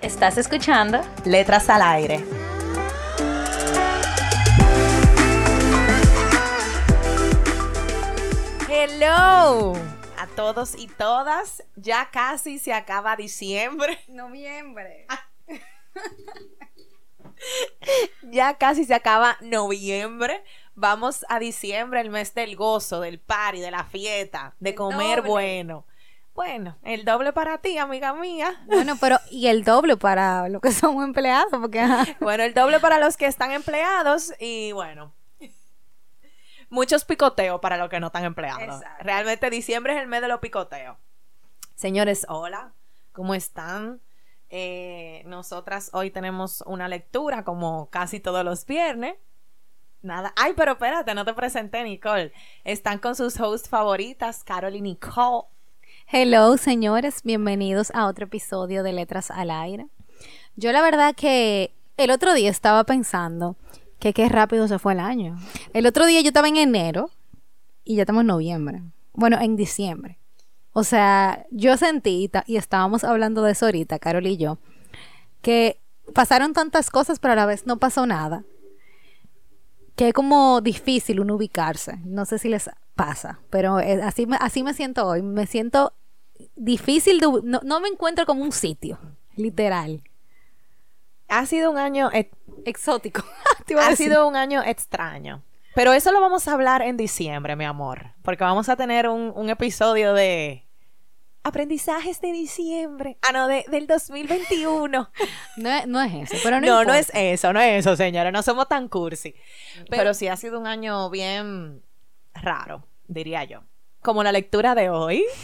¿Estás escuchando? Letras al aire. Hello a todos y todas. Ya casi se acaba diciembre. Noviembre. ya casi se acaba noviembre. Vamos a diciembre, el mes del gozo, del party, de la fiesta, de comer doble. bueno. Bueno, el doble para ti, amiga mía. Bueno, pero y el doble para los que somos empleados, porque. Bueno, el doble para los que están empleados y bueno. Muchos picoteos para los que no están empleados. Exacto. Realmente diciembre es el mes de los picoteos. Señores, hola, ¿cómo están? Eh, nosotras hoy tenemos una lectura como casi todos los viernes. Nada. Ay, pero espérate, no te presenté, Nicole. Están con sus hosts favoritas, Carol y Nicole. Hello, señores, bienvenidos a otro episodio de Letras al Aire. Yo la verdad que el otro día estaba pensando que qué rápido se fue el año. El otro día yo estaba en enero y ya estamos en noviembre. Bueno, en diciembre. O sea, yo sentí, y estábamos hablando de eso ahorita, Carol y yo, que pasaron tantas cosas, pero a la vez no pasó nada. Que es como difícil uno ubicarse. No sé si les pasa, pero es- así, así me siento hoy. Me siento difícil de... No, no me encuentro como un sitio, literal. Ha sido un año ex- Exótico. Ha sido un año extraño. Pero eso lo vamos a hablar en diciembre, mi amor. Porque vamos a tener un, un episodio de aprendizajes de diciembre. Ah, no, de- del 2021. No, es- no es eso, pero no no, es eso, no es eso, señores. No somos tan cursi. Pero, sí ha sido un año bien raro, diría yo. Como la lectura de hoy.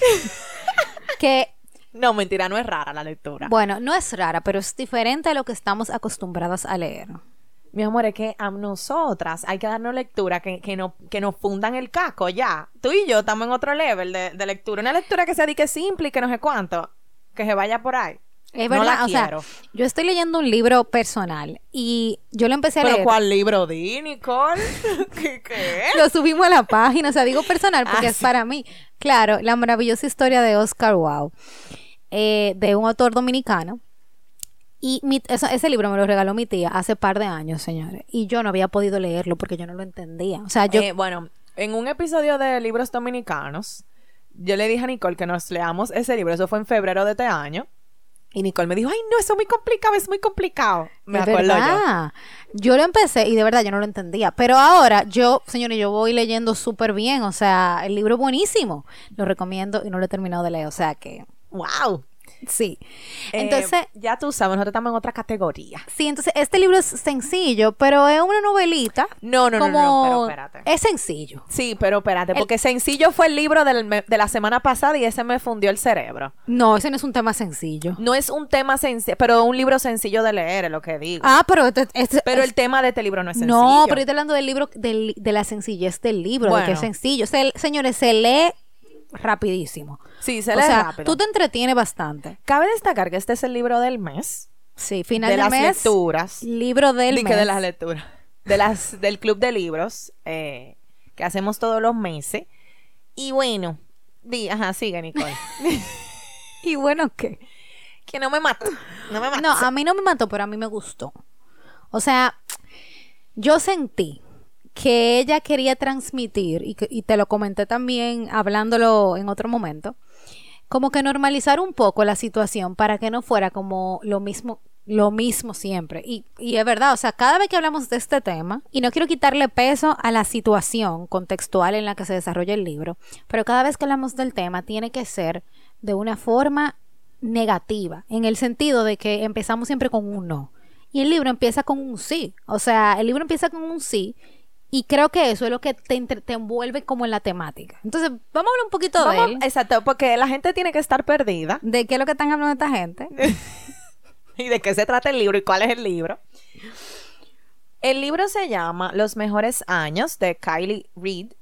Que, No, mentira, no es rara la lectura. bueno, no es rara, pero es diferente a lo que estamos acostumbrados a leer. Mi amor, es que a nosotras hay que darnos lectura que, que, no, que nos fundan el caco ya. Tú y yo estamos en otro level de, de lectura. Una lectura que sea di que simple y que no sé cuánto. Que se vaya por ahí. Es No verdad, la o sea, yo estoy leyendo un libro personal y yo lo empecé a ¿Pero leer. cuál libro di, Nicole? ¿Qué? qué? Lo subimos a la página, o sea, digo personal porque Ah, es sí. para mí. Claro, la maravillosa historia de Oscar Wow, eh, de un autor dominicano. Y mi- eso- ese libro me lo regaló mi tía hace par de años, señores. Y yo no había podido leerlo porque yo no lo entendía. O sea, yo... Eh, bueno, en un episodio de libros dominicanos, yo le dije a Nicole que nos leamos ese libro. Eso fue en febrero de este año. Y Nicole me dijo, ay, no, eso es muy complicado, es muy complicado. Me acuerdo yo. verdad. Yo lo empecé y de verdad yo no lo entendía. Pero ahora yo, señores, yo voy leyendo súper bien. O sea, el libro es buenísimo. Lo recomiendo y no lo he terminado de leer. O sea que, ¡Wow! Sí. Eh, Entonces, ya tú sabes, nosotros estamos en otra categoría. Sí, entonces este libro es sencillo, pero es una novelita. No, no, no, como... no, pero espérate. Es sencillo. Sí, pero espérate, porque sencillo fue el libro del de la semana pasada y ese me fundió el cerebro. No, ese no es un tema sencillo. No es un tema sencillo, pero un libro sencillo de leer, es lo que digo. Ah, pero este, este- pero el tema de este libro no es sencillo. No, pero yo estoy hablando del libro, del- de la sencillez del libro, de que es Bueno. sencillo. Se- señores, se lee rapidísimo. Sí, se o lee sea, rápido. tú te entretienes bastante. Cabe destacar que este es el libro del mes. Sí, final de de las mes, lecturas. libro del mes. de las lecturas. De las, del club de libros eh, que hacemos todos los meses. Y bueno, di, ajá, sigue Nicole. Y bueno, ¿qué? que no me mato. No me mato. No, a mí no me mató, pero a mí me gustó. O sea, yo sentí que ella quería transmitir, y, y te lo comenté también hablándolo en otro momento, como que normalizar un poco la situación para que no fuera como lo mismo lo mismo siempre. Y, y es verdad, o sea, cada vez que hablamos de este tema, y no quiero quitarle peso a la situación contextual en la que se desarrolla el libro, pero cada vez que hablamos del tema tiene que ser de una forma negativa, en el sentido de que empezamos siempre con un no. Y el libro empieza con un sí. O sea, el libro empieza con un sí Y creo que eso es lo que te, te envuelve como en la temática. Entonces, vamos a hablar un poquito de él. Exacto, porque la gente tiene que estar perdida. ¿De qué es lo que están hablando esta gente? ¿Y de qué se trata el libro y cuál es el libro? El libro se llama Los mejores años de Kylie Reid.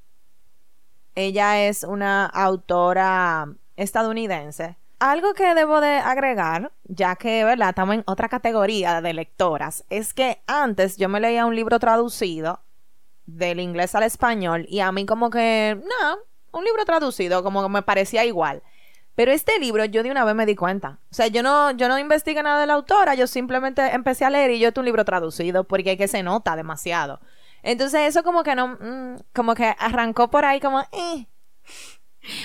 Ella es una autora estadounidense. Algo que debo de agregar, ya que, ¿verdad? Estamos en otra categoría de lectoras, es que antes yo me leía un libro traducido del inglés al español y a mí como que, no, un libro traducido como que me parecía igual. Pero este libro yo de una vez me di cuenta. O sea, yo no, yo no investigué nada de la autora, yo simplemente empecé a leer y yo es un libro traducido porque es que se nota demasiado. Entonces eso como que no, mm, como que arrancó por ahí como, eh.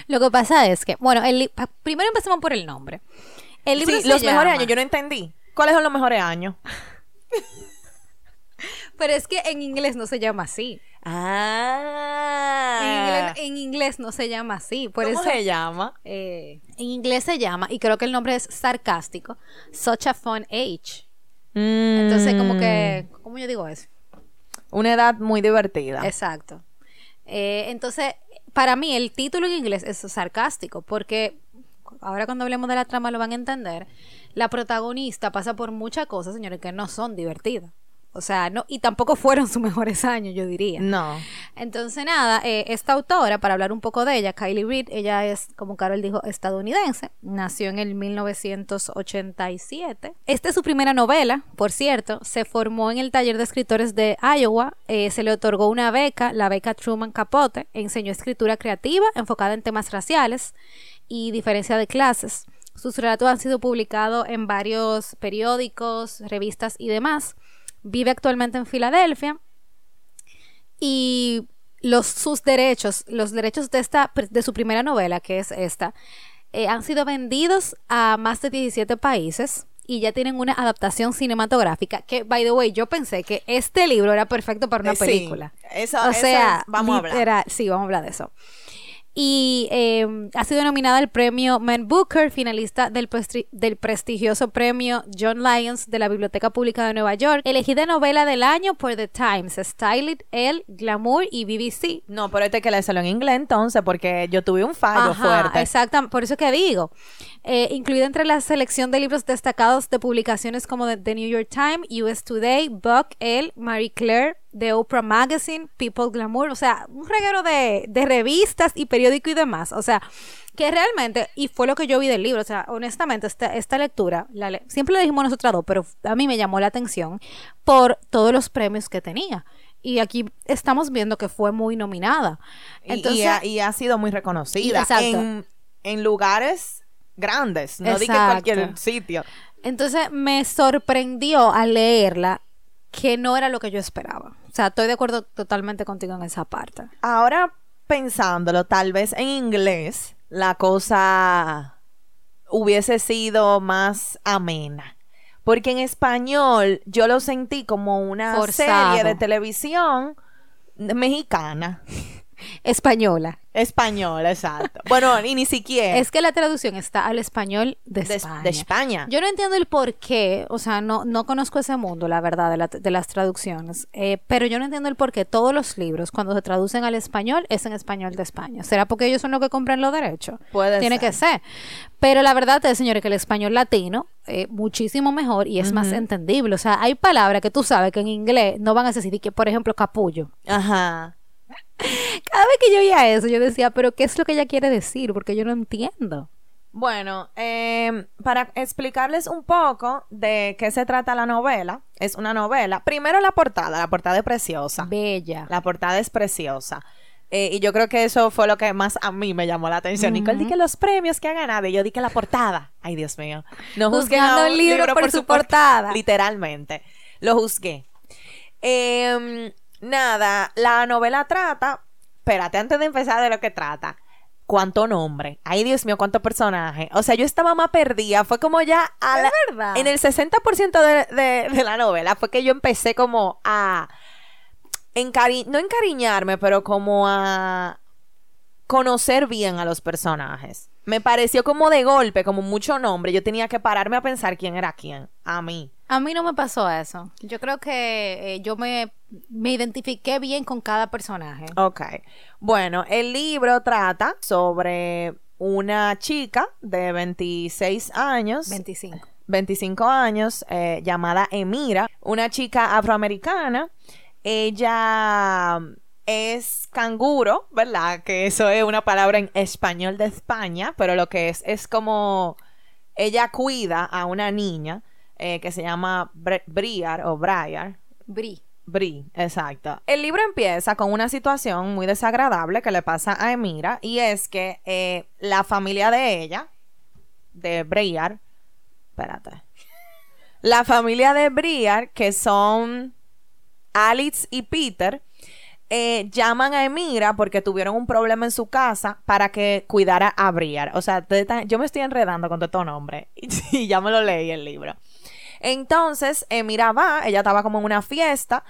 Lo que pasa es que, bueno, el, primero empecemos por el nombre. El libro sí, los mejores años, yo no entendí. ¿Cuáles son los mejores años? Pero es que en inglés no se llama así. Ah. En inglés, no se llama así. Por ¿Cómo eso, se llama? Eh, en inglés se llama, y creo que el nombre es sarcástico, Such a Fun Age. Entonces, como que, mm. ¿cómo yo digo eso? Una edad muy divertida. Exacto. Eh, entonces, para mí, el título en inglés es sarcástico, porque ahora cuando hablemos de la trama lo van a entender. La protagonista pasa por muchas cosas, señores, que no son divertidas. O sea, no, y tampoco fueron sus mejores años, yo diría. No. Entonces, nada, eh, esta autora, para hablar un poco de ella, Kylie Reid, ella es, como Carol dijo, estadounidense. Nació en el 1987. Esta es su primera novela, por cierto. Se formó en el taller de escritores de Iowa. Eh, se le otorgó una beca, la beca Truman Capote. Enseñó escritura creativa enfocada en temas raciales y diferencia de clases. Sus relatos han sido publicados en varios periódicos, revistas y demás vive actualmente en Filadelfia y los, sus derechos, los derechos de, esta, de su primera novela, que es esta, eh, han sido vendidos a más de 17 países y ya tienen una adaptación cinematográfica que, by the way, yo pensé que este libro era perfecto para una eh, película. eso, o sea, vamos a hablar. Sí, vamos a hablar de eso y em, ha sido nominada al premio Man Booker, finalista del, del, prestigioso premio John Lyons de la Biblioteca Pública de Nueva York, elegida novela del año por The Times, Styled, El, Glamour y BBC. No, pero este que le salió en inglés entonces, porque yo tuve un fallo fuerte. Exacto, por eso que digo. Eh, incluida entre la selección de libros destacados de publicaciones como The New York Times, US Today, Buck, El, Marie Claire, The Oprah Magazine, People Glamour, o sea, un reguero de, de revistas y periódico y demás. O sea, que realmente, y fue lo que yo vi del libro, o sea, honestamente, esta, esta lectura, la siempre lo dijimos nosotros dos, pero a mí me llamó la atención por todos los premios que tenía. Y aquí estamos viendo que fue muy nominada. Entonces, y, ha, sido muy reconocida en, en lugares grandes, no dije cualquier sitio. Entonces me sorprendió al leerla que no era lo que yo esperaba. O sea, estoy de acuerdo totalmente contigo en esa parte. Ahora pensándolo, tal vez en inglés la cosa hubiese sido más amena. Porque en español yo lo sentí como una serie de televisión mexicana. Española. Española, exacto. Bueno, y ni siquiera. Es que la traducción está al español de, España. De España. Yo no entiendo el por qué, o sea, no, no conozco ese mundo, la verdad, de, las traducciones, eh, pero yo no entiendo el por qué todos los libros, cuando se traducen al español, es en español de España. ¿Será porque ellos son los que compran los derechos? Puede Tiene que ser. Pero la verdad es, señores, que el español latino es muchísimo mejor y es más entendible. O sea, hay palabras que tú sabes que en inglés no van a decir, que, por ejemplo, capullo. Ajá. Cada vez que yo oía eso, yo decía, pero ¿qué es lo que ella quiere decir? Porque yo no entiendo. Bueno, em, para explicarles un poco de qué se trata la novela, es una novela. Primero la portada, la portada es preciosa. Bella. La portada es preciosa. Eh, y yo creo que eso fue lo que más a mí me llamó la atención. Nicole, di que los premios que ha ganado. Y yo di que la portada. Ay, Dios mío. No juzgué a un libro, por, su portada. Literalmente. Lo juzgué. Eh, nada, la novela trata, espérate, antes de empezar de lo que trata, cuánto nombre. Ay, Dios mío, cuánto personaje. O sea, yo estaba más perdida. Fue como ya a la, verdad? En el 60% de, de, la novela fue que yo empecé como a... Encari no encariñarme, pero como a conocer bien a los personajes. Me pareció como de golpe, como mucho nombre. Yo tenía que pararme a pensar quién era quién. A mí. A mí no me pasó eso. Yo creo que eh, yo me, me identifiqué bien con cada personaje. Ok. Bueno, el libro trata sobre una chica de 26 años. 25. 25 años, eh, llamada Emira, una chica afroamericana. Ella es canguro, ¿verdad? Que eso es una palabra en español de España, pero lo que es es como ella cuida a una niña eh, que se llama Briar o Briar. Bri. Bri, exacto. El libro empieza con una situación muy desagradable que le pasa a Emira y es que eh, la familia de ella, de Briar, espérate, la familia de Briar, que son Alex y Peter, eh, llaman a Emira porque tuvieron un problema en su casa para que cuidara a Briar. O sea, yo me estoy enredando con todo este nombre y ya me lo leí el libro. Entonces, Emira va, ella estaba como en una fiesta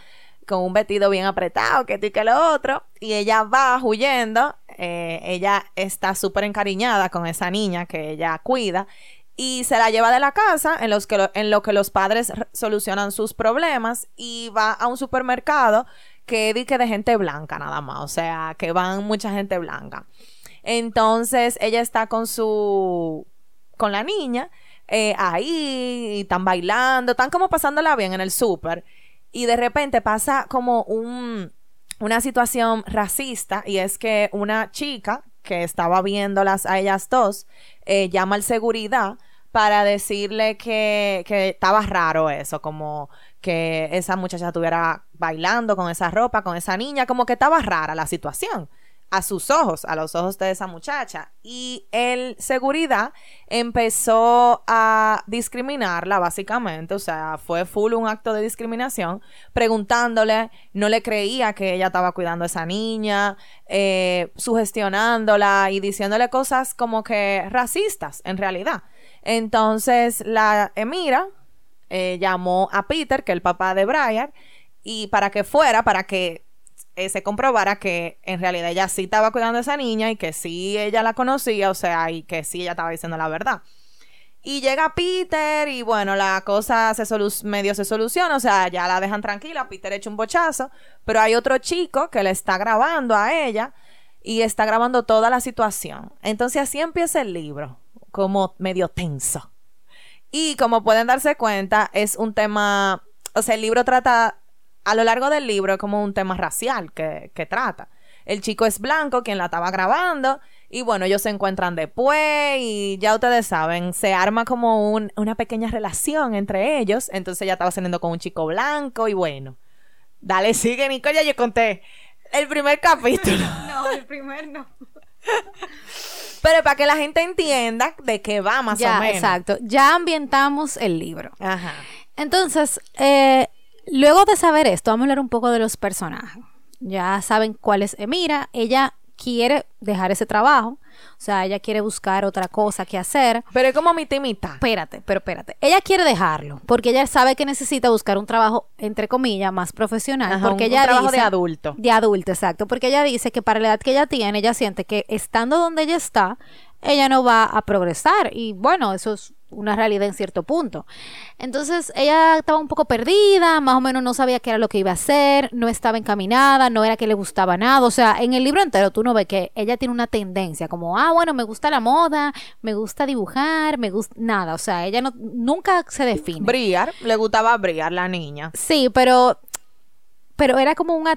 con un vestido bien apretado, que esto y que lo otro, y ella va huyendo, eh, ella está súper encariñada con esa niña que ella cuida, y se la lleva de la casa en, los que en lo que los padres solucionan sus problemas y va a un supermercado que dice de gente blanca nada más, o sea, que van mucha gente blanca. Entonces ella está con su, con la niña eh, ahí, están bailando, están como pasándola bien en el súper. Y de repente pasa como un, una situación racista y es que una chica que estaba viéndolas a ellas dos eh, llama al seguridad para decirle que, que estaba raro eso, como que esa muchacha estuviera bailando con esa ropa, con esa niña, como que estaba rara la situación a sus ojos, a los ojos de esa muchacha. Y el seguridad empezó a discriminarla, básicamente, o sea, fue full un acto de discriminación, preguntándole, no le creía que ella estaba cuidando a esa niña, eh, sugestionándola y diciéndole cosas como que racistas, en realidad. Entonces, la Emira eh, llamó a Peter, que es el papá de Brian, y para que fuera, para que eh, se comprobara que en realidad ella sí estaba cuidando a esa niña y que sí ella la conocía, o sea, y que sí ella estaba diciendo la verdad. Y llega Peter y bueno, la cosa se medio se soluciona, o sea, ya la dejan tranquila, Peter echa un bochazo, pero hay otro chico que le está grabando a ella y está grabando toda la situación. Entonces así empieza el libro, como medio tenso. Y como pueden darse cuenta, es un tema, o sea, el libro trata a lo largo del libro es como un tema racial que, trata. El chico es blanco, quien la estaba grabando, y bueno, ellos se encuentran después y ya ustedes saben, se arma como una pequeña relación entre ellos, entonces ella estaba saliendo con un chico blanco y bueno. Dale, sigue, Nicole, ya yo conté el primer capítulo. no, el primer no. Pero para que la gente entienda de qué va más o menos. Exacto. Ya ambientamos el libro. Ajá. Entonces, eh, Luego de saber esto, vamos a hablar un poco de los personajes. Ya saben cuál es Emira. Ella quiere dejar ese trabajo. O sea, ella quiere buscar otra cosa que hacer. Pero es como mi temita. Espérate, pero espérate. Ella quiere dejarlo porque ella sabe que necesita buscar un trabajo, entre comillas, más profesional. porque un, ella trabajo de adulto. De adulto, exacto. Porque ella dice que para la edad que ella tiene, ella siente que estando donde ella está, ella no va a progresar. Y bueno, eso es una realidad en cierto punto. Entonces ella estaba un poco perdida, más o menos no sabía qué era lo que iba a hacer, no estaba encaminada, no era que le gustaba nada. O sea, en el libro entero tú no ves que ella tiene una tendencia como, ah, bueno, me gusta la moda, me gusta dibujar, me gusta nada. O sea, ella no, nunca se define. Brillar, le gustaba brillar la niña. Sí, pero pero era como un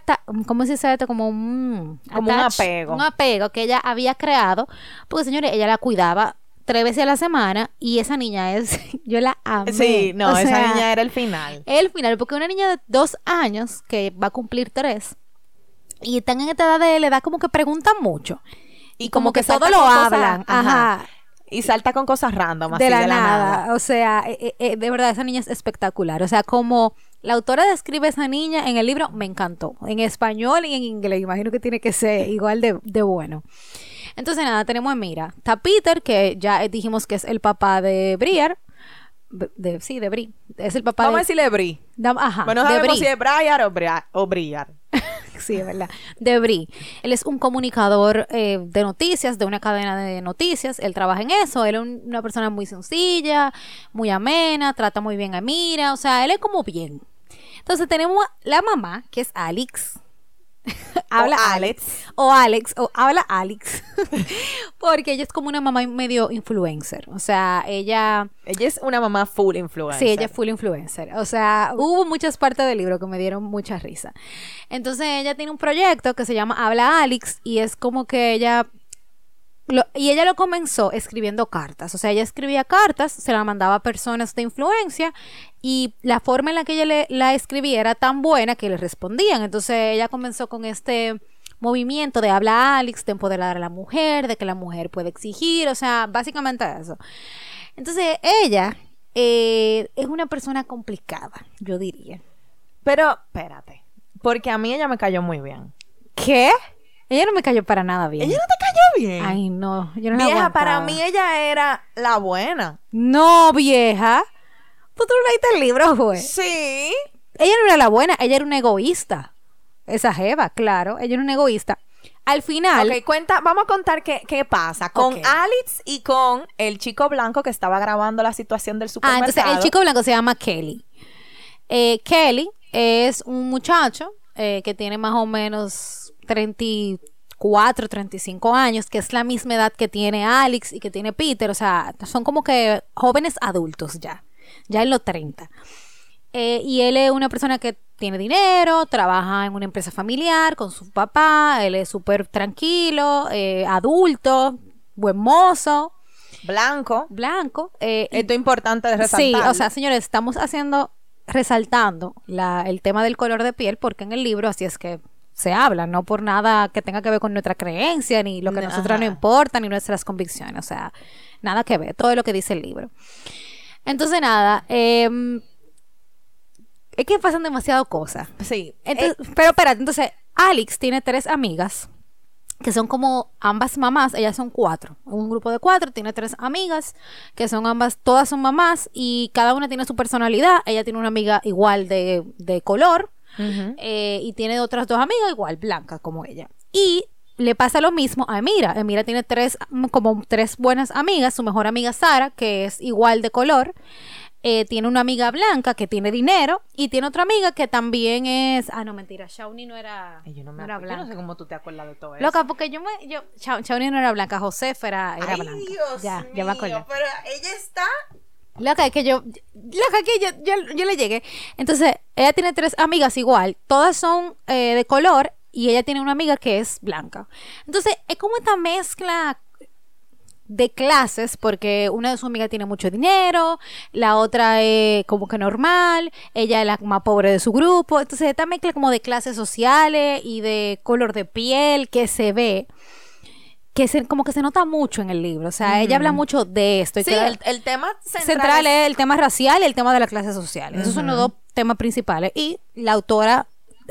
¿cómo se dice esto? Como un como un apego. Un apego que ella había creado, porque señores, ella la cuidaba tres veces a la semana y esa niña es, yo la amo. Sí, no, esa niña era el final. El final, porque una niña de dos años que va a cumplir tres y están en esta edad de la edad como que preguntan mucho. Y, como, que, todo lo hablan. ajá. Y salta con cosas random. de, la, nada. O sea, eh, eh, eh, de verdad, esa niña es espectacular. O sea, como la autora describe a esa niña en el libro, me encantó. En español y en inglés. Imagino que tiene que ser igual de, de bueno. Entonces, nada, tenemos a Mira. Está Peter, que ya dijimos que es el papá de Briar. De, sí, de Bri. Es el papá Vamos de... a decirle Bri. ajá. Bueno, no sabemos si es Briar o, Briar. O Briar. sí, es verdad, de Brie. Él es un comunicador eh, de noticias, de una cadena de noticias. Él trabaja en eso. Él es una persona muy sencilla, muy amena, trata muy bien a Mira. O sea, él es como bien. Entonces tenemos la mamá, que es Alex habla Alex. O Alex, o habla Alex. Porque ella es como una mamá medio influencer. O sea, ella. Ella es una mamá full influencer. Sí, ella es full influencer. O sea, hubo muchas partes del libro que me dieron mucha risa. Entonces, ella tiene un proyecto que se llama Habla Alex y es como que ella y ella lo comenzó escribiendo cartas. O sea, ella escribía cartas, se la mandaba a personas de influencia y la forma en la que ella le, la escribía era tan buena que le respondían. Entonces ella comenzó con este movimiento de habla Alex, de empoderar a la mujer, de que la mujer puede exigir, o sea, básicamente eso. Entonces ella eh, es una persona complicada, yo diría. Pero, espérate, porque a mí ella me cayó muy bien. ¿Qué? Ella no me cayó para nada bien. Ella no te cayó bien. Ay, no. Yo no vieja, para mí ella era la buena. No, vieja. ¿Tú, tú leíste el libro, güey? Sí. Ella no era la buena, ella era una egoísta. Esa Jeva, claro. Ella era una egoísta. Al final. Ok, cuenta, vamos a contar qué, qué pasa con Alex y con el chico blanco que estaba grabando la situación del supermercado. Ah, entonces el chico blanco se llama Kelly. Eh, Kelly es un muchacho eh, que tiene más o menos 34, 35 años, que es la misma edad que tiene Alex y que tiene Peter, o sea, son como que jóvenes adultos ya, ya en los 30. Eh, y él es una persona que tiene dinero, trabaja en una empresa familiar con su papá, él es súper tranquilo, eh, adulto, buen mozo. Blanco. Blanco. Eh, Esto es importante de resaltar. Sí, o sea, señores, estamos haciendo, resaltando la, el tema del color de piel porque en el libro así es que se habla, no por nada que tenga que ver con nuestra creencia, ni lo que a nosotros no importa, ni nuestras convicciones, o sea, nada que ver, todo lo que dice el libro. Entonces, nada, em, es que pasan demasiado cosas. Sí. Eh, pero espérate, entonces, Alex tiene tres amigas que son como ambas mamás, ellas son cuatro, un grupo de cuatro, tiene tres amigas, que son ambas, todas son mamás y cada una tiene su personalidad, ella tiene una amiga igual de, de color, eh, y tiene otras dos amigas igual, blancas como ella. Y le pasa lo mismo a Emira. Emira tiene tres, como tres buenas amigas. Su mejor amiga Sara, que es igual de color. Eh, tiene una amiga blanca que tiene dinero y tiene otra amiga que también es ah no mentira Shawnee no era no, era blanca yo no sé cómo tú te acuerdas de todo eso loca porque yo me yo Shawnee no era blanca Josefa era, era Ay, blanca Dios ya mío, ya me acuerdo pero ella está Loca, es que yo, loca, que yo, yo, le llegué. Entonces, ella tiene tres amigas igual, todas son eh, de color y ella tiene una amiga que es blanca. Entonces, es como esta mezcla de clases, porque una de sus amigas tiene mucho dinero, la otra es como que normal, ella es la más pobre de su grupo. Entonces, esta mezcla como de clases sociales y de color de piel que se ve que se, como que se nota mucho en el libro. O sea, ella habla mucho de esto. sí, el, tema central, es... el tema racial y el tema de la clase social. Esos son los dos temas principales. Y la autora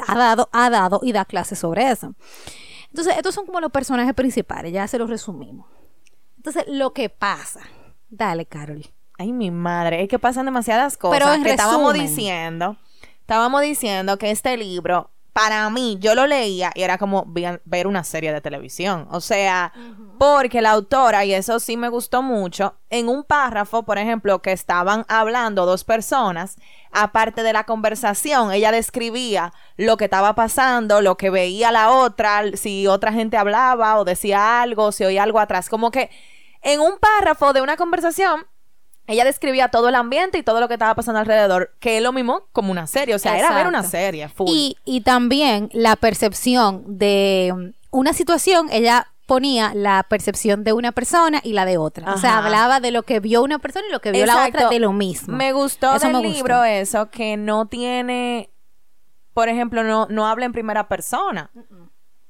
ha dado, ha dado y da clases sobre eso. Entonces, estos son como los personajes principales. Ya se los resumimos. Entonces, lo que pasa. Dale, Carol. Ay, mi madre. Es que pasan demasiadas cosas. Pero que estábamos diciendo. Estábamos diciendo que este libro para mí, yo lo leía y era como ver una serie de televisión. O sea, porque la autora, y eso sí me gustó mucho, en un párrafo, por ejemplo, que estaban hablando dos personas, aparte de la conversación, ella describía lo que estaba pasando, lo que veía la otra, si otra gente hablaba o decía algo, si oía algo atrás. Como que en un párrafo de una conversación, ella describía todo el ambiente y todo lo que estaba pasando alrededor, que es lo mismo como una serie, o sea, era ver una serie. Full. Y, y también la percepción de una situación, ella ponía la percepción de una persona y la de otra. O sea, hablaba de lo que vio una persona y lo que vio la otra de lo mismo. Me gustó del libro eso, que no tiene, por ejemplo, no, no habla en primera persona.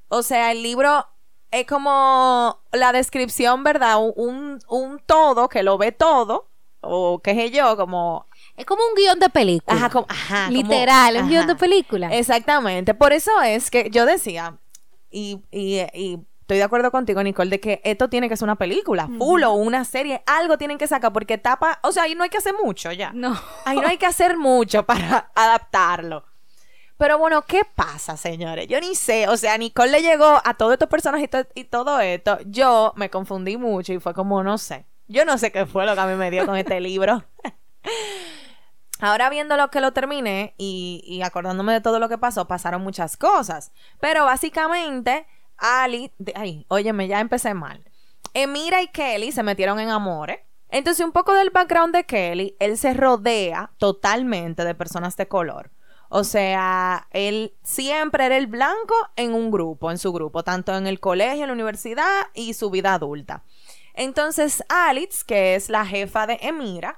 O sea, el libro es como la descripción, ¿verdad? Un, un todo que lo ve todo o qué sé yo, como... Es como un guion de película. Ajá, como, ajá Literal, es un guion de película. Exactamente. Por eso es que yo decía, y, y, estoy de acuerdo contigo, Nicole, de que esto tiene que ser una película, full o una serie, algo tienen que sacar, porque tapa, o sea, ahí no hay que hacer mucho ya. No. Ahí no hay que hacer mucho para adaptarlo. Pero bueno, ¿qué pasa, señores? Yo ni sé, o sea, Nicole le llegó a todos estos personajes y, to- y todo esto. Yo me confundí mucho y fue como, no sé. Yo no sé qué fue lo que a mí me dio con este libro. Ahora viendo lo que lo terminé y, acordándome de todo lo que pasó, pasaron muchas cosas. Pero básicamente, Ali, de- ay, óyeme, ya empecé mal. Emira y Kelly se metieron en amores. Entonces, un poco del background de Kelly, él se rodea totalmente de personas de color. O sea, él siempre era el blanco en un grupo, en su grupo, tanto en el colegio, en la universidad y su vida adulta. Entonces, Alex, que es la jefa de Emira,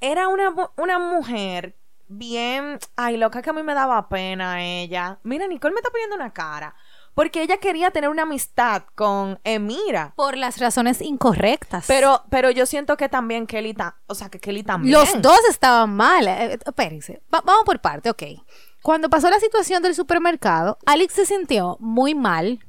era una, una mujer bien. Ay, loca, que a mí me daba pena ella. Mira, Nicole me está poniendo una cara. Porque ella quería tener una amistad con Emira. Por las razones incorrectas. Pero, pero yo siento que también Kelly, ta- o sea, que Kelly también. Los dos estaban mal. Eh, eh, espérense. Va- vamos por parte, ok. Cuando pasó la situación del supermercado, Alex se sintió muy mal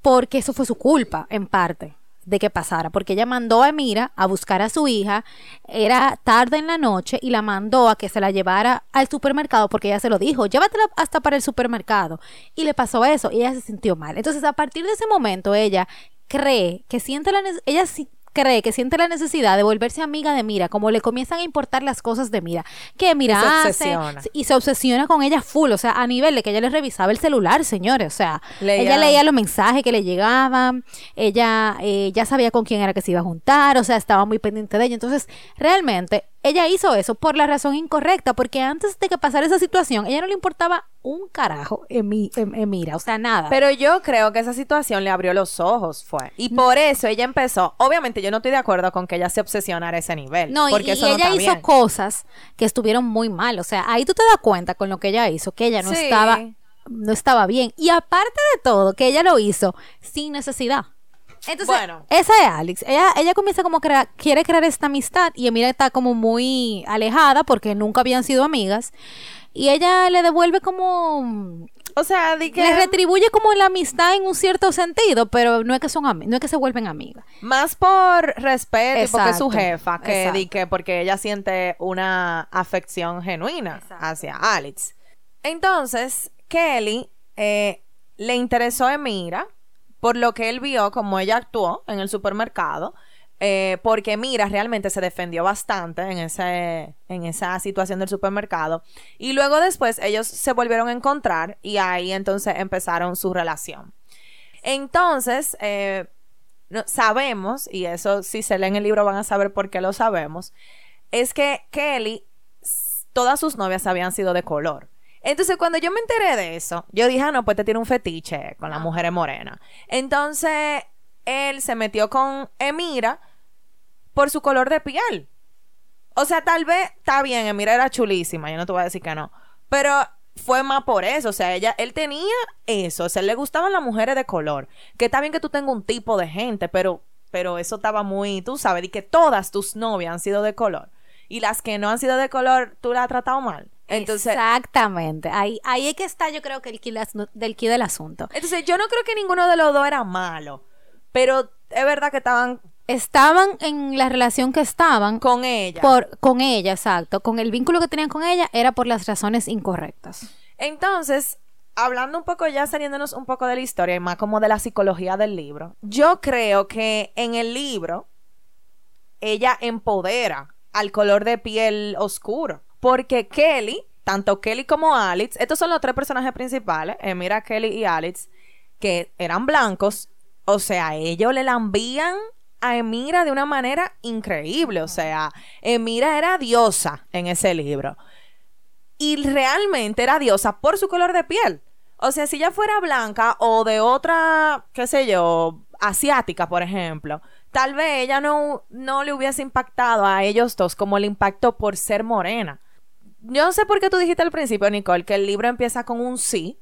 porque eso fue su culpa, en parte, de que pasara. Porque ella mandó a Emira a buscar a su hija. Era tarde en la noche y la mandó a que se la llevara al supermercado porque ella se lo dijo, llévatela hasta para el supermercado. Y le pasó eso y ella se sintió mal. Entonces, a partir de ese momento, ella cree que siente la nece- ella cree que siente la necesidad de volverse amiga de Mira, como le comienzan a importar las cosas de Mira, que Mira se hace, obsesiona. y se obsesiona con ella full, o sea, a nivel de que ella le revisaba el celular, señores, o sea, Leía- ella leía los mensajes que le llegaban, ella eh, ya sabía con quién era que se iba a juntar, o sea, estaba muy pendiente de ella, entonces, realmente, ella hizo eso por la razón incorrecta, porque antes de que pasara esa situación, ella no le importaba un carajo en, mi, en- en Mira, o sea, nada. Pero yo creo que esa situación le abrió los ojos, fue. Y por eso ella empezó. Obviamente, yo no estoy de acuerdo con que ella se obsesionara a ese nivel. No, y, porque y eso no ella hizo bien. cosas que estuvieron muy mal. O sea, ahí tú te das cuenta con lo que ella hizo, que ella no Sí. estaba, no estaba bien. Y aparte de todo, que ella lo hizo sin necesidad. Entonces, Bueno. esa es Alex. Ella, ella comienza como crea- quiere crear esta amistad y Emira está como muy alejada porque nunca habían sido amigas. Y ella le devuelve como O sea, que le retribuye como la amistad en un cierto sentido, pero no es que son no es que se vuelven amigas. más por respeto porque es su jefa que di exacto. que porque ella siente una afección genuina Exacto. hacia Alex. Entonces, Kelly eh, le interesó a Emira por lo que él vio como ella actuó en el supermercado. Eh, porque Mira realmente se defendió bastante en, ese, en esa situación del supermercado. Y luego después ellos se volvieron a encontrar y ahí entonces empezaron su relación. Entonces, eh, sabemos, y eso si se leen el libro van a saber por qué lo sabemos, es que Kelly, todas sus novias habían sido de color. Entonces, cuando yo me enteré de eso, yo dije, ah, no, pues te tiene un fetiche con las mujeres morenas. Entonces, él se metió con Emira por su color de piel. O sea, tal vez está bien, Emira era chulísima, yo no te voy a decir que no. Pero fue más por eso, o sea, ella, él tenía eso, o sea, le gustaban las mujeres de color. Que está bien que tú tengas un tipo de gente, pero, pero eso estaba muy, tú sabes, y que todas tus novias han sido de color. Y las que no han sido de color, tú las has tratado mal. Entonces, Exactamente. Ahí, ahí es que está, yo creo que el las- del quid del asunto. entonces, yo no creo que ninguno de los dos era malo. Pero es verdad que estaban Estaban en la relación que estaban con ella. por, con ella, exacto. Con el vínculo que tenían con ella era por las razones incorrectas. Entonces, hablando un poco ya, saliéndonos un poco de la historia y más como de la psicología del libro, yo creo que en el libro ella empodera al color de piel oscuro. Porque Kelly, tanto Kelly como Alex, estos son los tres personajes principales, Emira, Kelly y Alex, que eran blancos, o sea, ellos le la envían a Emira de una manera increíble, o sea, Emira era diosa en ese libro y realmente era diosa por su color de piel. O sea, si ella fuera blanca o de otra, qué sé yo, asiática, por ejemplo, tal vez ella no, no le hubiese impactado a ellos dos como le impactó por ser morena. Yo no sé por qué tú dijiste al principio, Nicole, que el libro empieza con un sí,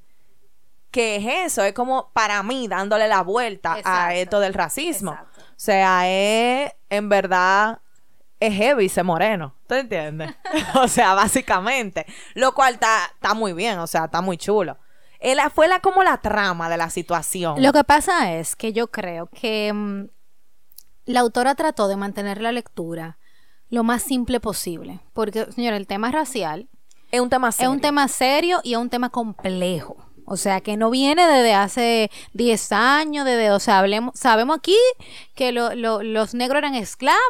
que es eso, es como para mí dándole la vuelta a esto del racismo. Exacto. O sea, es en verdad es heavy ser moreno. ¿Tú entiendes? o sea, básicamente. Lo cual está muy bien, o sea, está muy chulo. Él fue la, como la trama de la situación. Lo que pasa es que yo creo que mm, la autora trató de mantener la lectura lo más simple posible. Porque, señora, el tema racial Es un tema serio. Es un tema serio y es un tema complejo. O sea, que no viene desde hace 10 años, desde, o sea, hablemos, sabemos aquí que lo- lo- los negros eran esclavos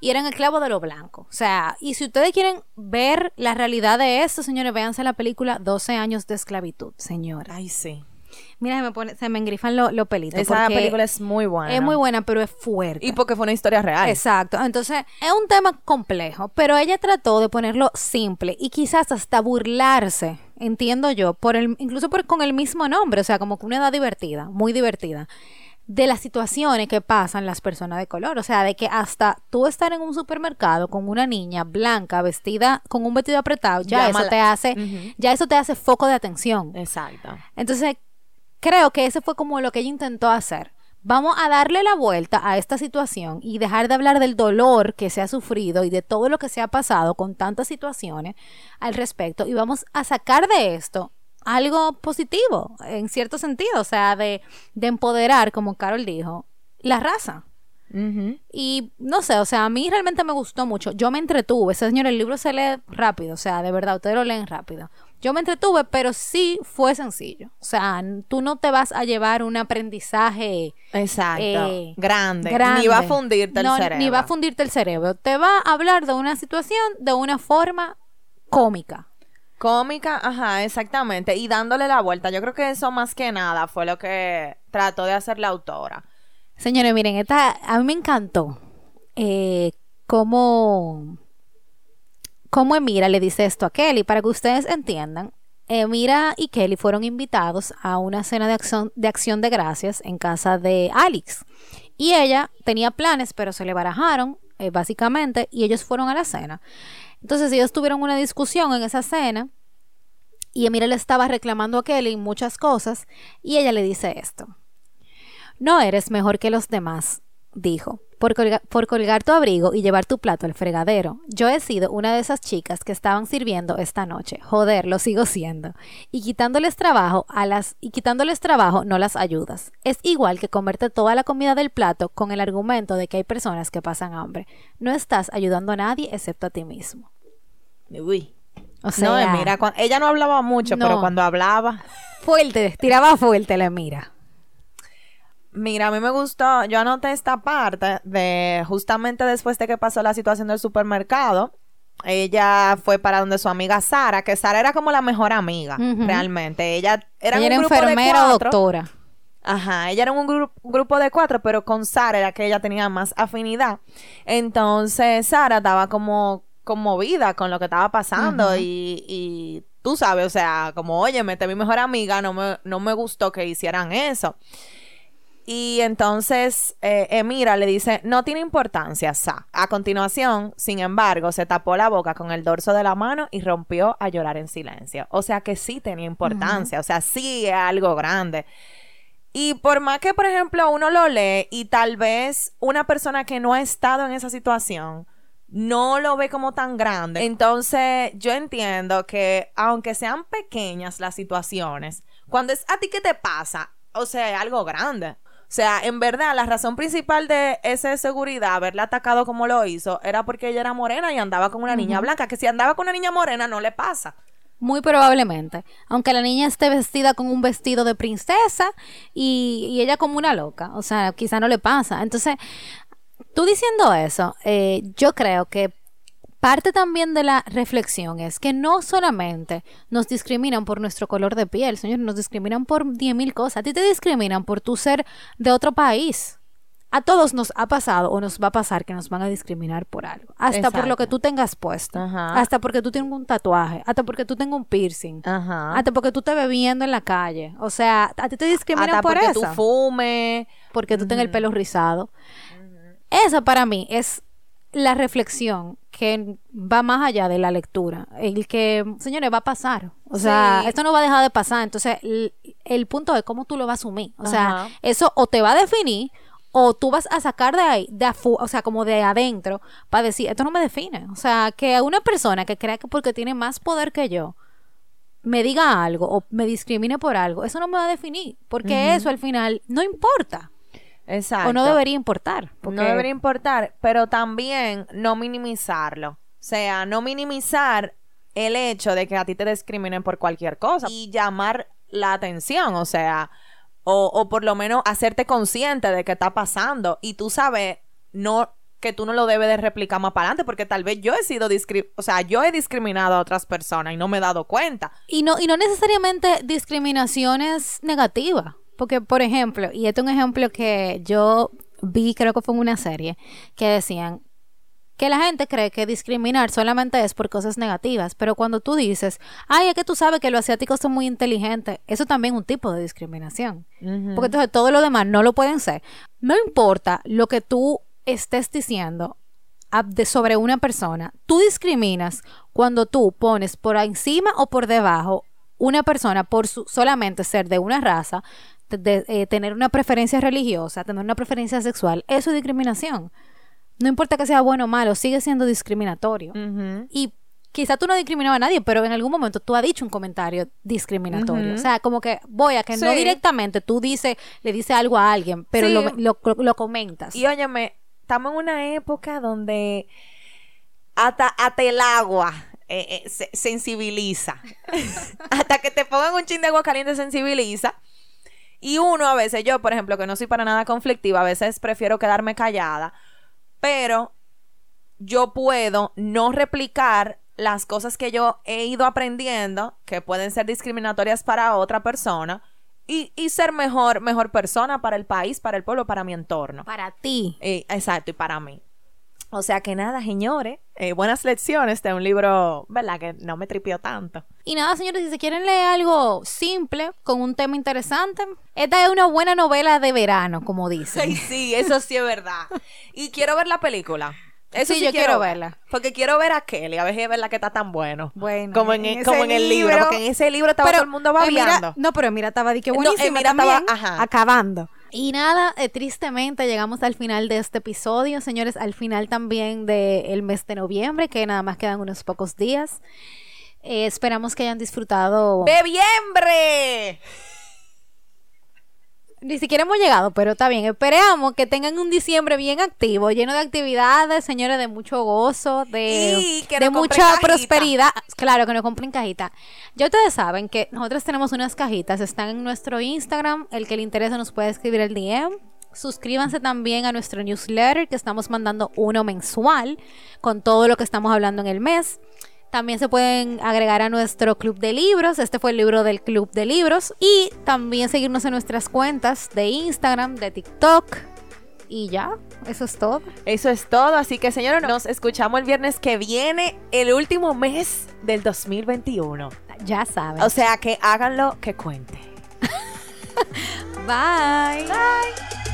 y eran esclavos de los blancos. O sea, y si ustedes quieren ver la realidad de esto, señores, véanse la película 12 años de esclavitud, señora. Ay, sí. Mira, se me, pone, se me engrifan los los pelitos. Esa película es muy buena. es muy buena, pero es fuerte. Y porque fue una historia real. Exacto. Entonces, es un tema complejo, pero ella trató de ponerlo simple y quizás hasta burlarse, entiendo yo, por el, incluso por, con el mismo nombre, o sea, como que una edad divertida, muy divertida, de las situaciones que pasan las personas de color. O sea, de que hasta tú estar en un supermercado con una niña blanca vestida con un vestido apretado, ya eso te hace, ya eso te hace foco de atención. Exacto. Entonces, creo que ese fue como lo que ella intentó hacer. Vamos a darle la vuelta a esta situación y dejar de hablar del dolor que se ha sufrido y de todo lo que se ha pasado con tantas situaciones al respecto y vamos a sacar de esto algo positivo, en cierto sentido, o sea, de, de empoderar, como Carol dijo, la raza. Y no sé, o sea, a mí realmente me gustó mucho. Yo me entretuve. Ese señor, el libro se lee rápido, o sea, de verdad, ustedes lo leen rápido. Yo me entretuve, pero sí fue sencillo. O sea, tú no te vas a llevar un aprendizaje Exacto. eh, grande. grande. Ni va a fundirte el No, cerebro. Ni va a fundirte el cerebro. Te va a hablar de una situación de una forma cómica. Cómica, ajá, exactamente. Y dándole la vuelta. Yo creo que eso más que nada fue lo que trató de hacer la autora. Señores, miren, esta, a mí me encantó eh, cómo, cómo Emira le dice esto a Kelly. Para que ustedes entiendan, Emira y Kelly fueron invitados a una cena de acción, de gracias en casa de Alex. Y ella tenía planes, pero se le barajaron, eh, básicamente, y ellos fueron a la cena. Entonces ellos tuvieron una discusión en esa cena y Emira le estaba reclamando a Kelly muchas cosas y ella le dice esto. No eres mejor que los demás, dijo, por, colga- por colgar tu abrigo y llevar tu plato al fregadero. Yo he sido una de esas chicas que estaban sirviendo esta noche. Joder, lo sigo siendo. Y quitándoles trabajo a las y quitándoles trabajo no las ayudas. Es igual que comerte toda la comida del plato con el argumento de que hay personas que pasan hambre. No estás ayudando a nadie excepto a ti mismo. Uy. O sea, no, mira, ella no hablaba mucho, No. pero cuando hablaba, fuerte, tiraba fuerte la mira. Mira, a mí me gustó, yo anoté esta parte de justamente después de que pasó la situación del supermercado, ella fue para donde su amiga Sara, que Sara era como la mejor amiga, realmente. Ella era, Ella era un grupo de enfermera o cuatro. doctora. Ajá, ella era un gru- grupo de cuatro, pero con Sara era que ella tenía más afinidad. Entonces, Sara estaba como conmovida con lo que estaba pasando y, y tú sabes, o sea, como, oye, mete mi mejor amiga, no me, no me gustó que hicieran eso. Y entonces eh, Emira le dice, no tiene importancia, Sa. A continuación, sin embargo, se tapó la boca con el dorso de la mano y rompió a llorar en silencio. O sea que sí tenía importancia, o sea, sí es algo grande. Y por más que, por ejemplo, uno lo lee y tal vez una persona que no ha estado en esa situación no lo ve como tan grande. Entonces, yo entiendo que aunque sean pequeñas las situaciones, cuando es a ti que te pasa, o sea, es algo grande. O sea, en verdad, la razón principal de esa seguridad, haberla atacado como lo hizo, era porque ella era morena y andaba con una niña blanca, que si andaba con una niña morena no le pasa. Muy probablemente. Aunque la niña esté vestida con un vestido de princesa y, y ella como una loca. O sea, quizá no le pasa. Entonces, tú diciendo eso, eh, yo creo que parte también de la reflexión es que no solamente nos discriminan por nuestro color de piel, señor, nos discriminan por 10.000 cosas. A ti te discriminan por tu ser de otro país. A todos nos ha pasado o nos va a pasar que nos van a discriminar por algo. Hasta por lo que tú tengas puesto. Ajá. Hasta porque tú tienes un tatuaje. Hasta porque tú tengas un piercing. Ajá. Hasta porque tú te ves viendo en la calle. O sea, a ti te discriminan Hasta por porque eso. tú fumes. porque tú tengas el pelo rizado. Esa para mí es la reflexión que va más allá de la lectura. El que, señores, va a pasar. O sea, Sí. esto no va a dejar de pasar. Entonces, el, el punto es cómo tú lo vas a asumir. O sea, Ajá. eso o te va a definir o tú vas a sacar de ahí, de afu- o sea, como de adentro, para decir, esto no me define. O sea, que una persona que crea que porque tiene más poder que yo, me diga algo o me discrimine por algo, eso no me va a definir. Porque eso al final no importa. Exacto. O no debería importar. Porque No debería importar, pero también no minimizarlo. O sea, no minimizar el hecho de que a ti te discriminen por cualquier cosa y llamar la atención, o sea, o, o por lo menos hacerte consciente de que está pasando y tú sabes, no que tú no lo debes de replicar más para adelante porque tal vez yo he sido o sea, yo he discriminado a otras personas y no me he dado cuenta. Y no y no necesariamente discriminaciones negativas, porque por ejemplo, y este es un ejemplo que yo vi, creo que fue en una serie, que decían que la gente cree que discriminar solamente es por cosas negativas, pero cuando tú dices, ay, es que tú sabes que los asiáticos son muy inteligentes, eso también es un tipo de discriminación. Porque entonces todo lo demás no lo pueden ser. No importa lo que tú estés diciendo sobre una persona, tú discriminas cuando tú pones por encima o por debajo una persona por su, solamente ser de una raza, de, eh, tener una preferencia religiosa, tener una preferencia sexual, eso es discriminación. No importa que sea bueno o malo, sigue siendo discriminatorio. Y quizá tú no discriminabas a nadie, pero en algún momento tú has dicho un comentario discriminatorio. O sea, como que voy a que no directamente tú dices, le dices algo a alguien, pero lo, lo, comentas. Y óyeme, estamos en una época donde hasta, hasta el agua eh, eh, se sensibiliza. hasta que te pongan un chin de agua caliente sensibiliza. Y uno a veces, yo por ejemplo, que no soy para nada conflictiva, a veces prefiero quedarme callada, pero yo puedo no replicar las cosas que yo he ido aprendiendo, que pueden ser discriminatorias para otra persona, y, ser mejor, mejor persona para el país, para el pueblo, para mi entorno. Para ti. exacto, y para mí. O sea que nada, señores, eh, buenas lecciones de un libro, ¿verdad? Que no me tripió tanto. Y nada, señores, si se quieren leer algo simple, con un tema interesante, esta es una buena novela de verano, como dicen. Sí, sí, eso sí es verdad. Y quiero ver la película. Eso sí, yo quiero, verla. Porque quiero ver a Kelly, a ver si es verdad que está tan bueno. Bueno. Como en, e, como en el libro, porque en ese libro estaba todo el mundo babeando. no, pero mira, estaba de que buenísimo no, estaba acabando. Y nada, eh, tristemente llegamos al final de este episodio, señores, al final también del mes de noviembre, que nada más quedan unos pocos días. Eh, esperamos que hayan disfrutado. Ni siquiera hemos llegado, pero está bien. Esperamos que tengan un diciembre bien activo, lleno de actividades, señores, de mucho gozo, de, de mucha prosperidad. Claro, que nos compren cajita. Ya ustedes saben que nosotros tenemos unas cajitas, están en nuestro Instagram. El que le interese nos puede escribir el DM. Suscríbanse también a nuestro newsletter, que estamos mandando uno mensual con todo lo que estamos hablando en el mes. También se pueden agregar a nuestro club de libros. Este fue el libro del club de libros. Y también seguirnos en nuestras cuentas de Instagram, de TikTok. Y ya, eso es todo. Eso es todo. Así que, señores, nos escuchamos el viernes que viene, el último mes del 2021. Ya saben. O sea que háganlo que cuente. Bye. Bye.